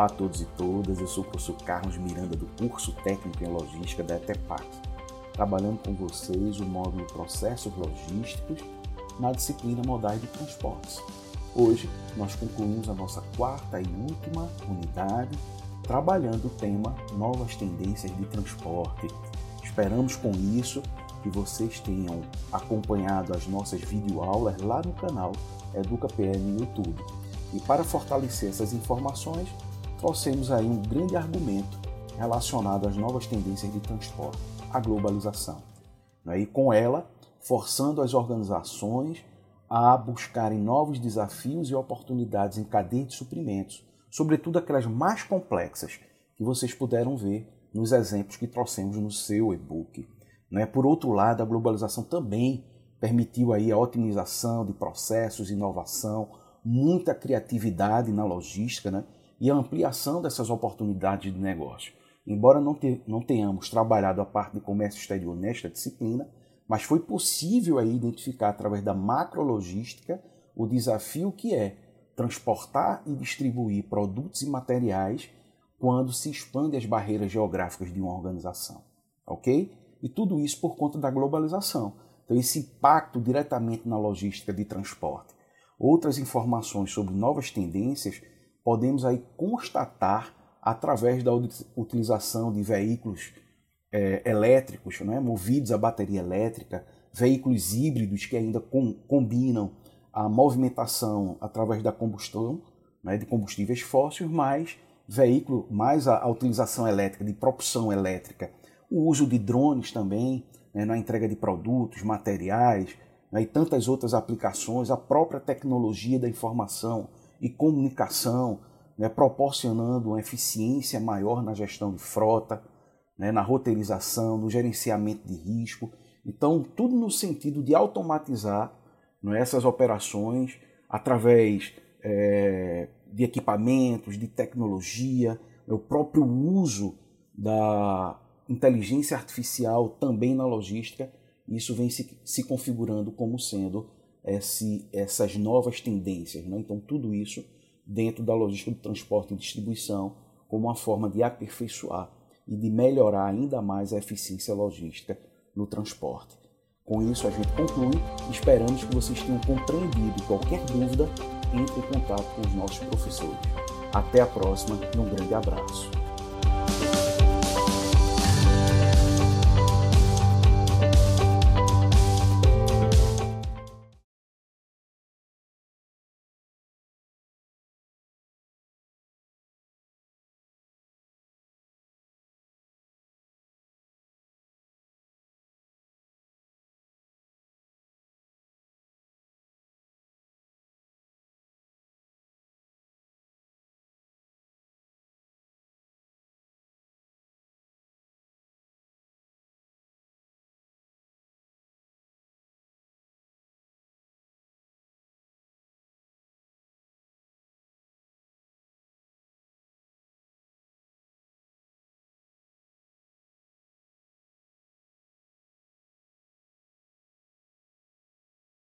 Olá a todos e todas, eu sou o professor Carlos Miranda do curso Técnico em Logística da ETEPAC, trabalhando com vocês o módulo Processos Logísticos na disciplina Modais de Transportes. Hoje nós concluímos a nossa quarta e última unidade trabalhando o tema Novas Tendências de Transporte. Esperamos com isso que vocês tenham acompanhado as nossas videoaulas lá no canal EducaPL no YouTube. E para fortalecer essas informações, trouxemos aí um grande argumento relacionado às novas tendências de transporte, a globalização. Né? E com ela, forçando as organizações a buscarem novos desafios e oportunidades em cadeia de suprimentos, sobretudo aquelas mais complexas que vocês puderam ver nos exemplos que trouxemos no seu e-book. Né? Por outro lado, a globalização também permitiu aí a otimização de processos, inovação, muita criatividade na logística, né? E a ampliação dessas oportunidades de negócio. Embora não, te, não tenhamos trabalhado a parte de comércio exterior nesta disciplina, mas foi possível aí identificar através da macrologística o desafio que é transportar e distribuir produtos e materiais quando se expande as barreiras geográficas de uma organização, ok? E tudo isso por conta da globalização. Então esse impacto diretamente na logística de transporte. Outras informações sobre novas tendências podemos aí constatar através da utilização de veículos é, elétricos, né, movidos a bateria elétrica, veículos híbridos que ainda com, combinam a movimentação através da combustão né, de combustíveis fósseis, mais veículo, mais a, a, utilização elétrica, de propulsão elétrica, o uso de drones também né, na entrega de produtos, materiais né, e tantas outras aplicações, a própria tecnologia da informação e comunicação, né, proporcionando uma eficiência maior na gestão de frota, né, na roteirização, no gerenciamento de risco. Então, tudo no sentido de automatizar né, essas operações através é, de equipamentos, de tecnologia, né, o próprio uso da inteligência artificial também na logística. Isso vem se, se configurando como sendo esse, essas novas tendências. Né? Então, tudo isso dentro da logística do transporte e distribuição como uma forma de aperfeiçoar e de melhorar ainda mais a eficiência logística no transporte. Com isso, a gente conclui esperamos que vocês tenham compreendido. Qualquer dúvida, entre em contato com os nossos professores. Até a próxima e um grande abraço.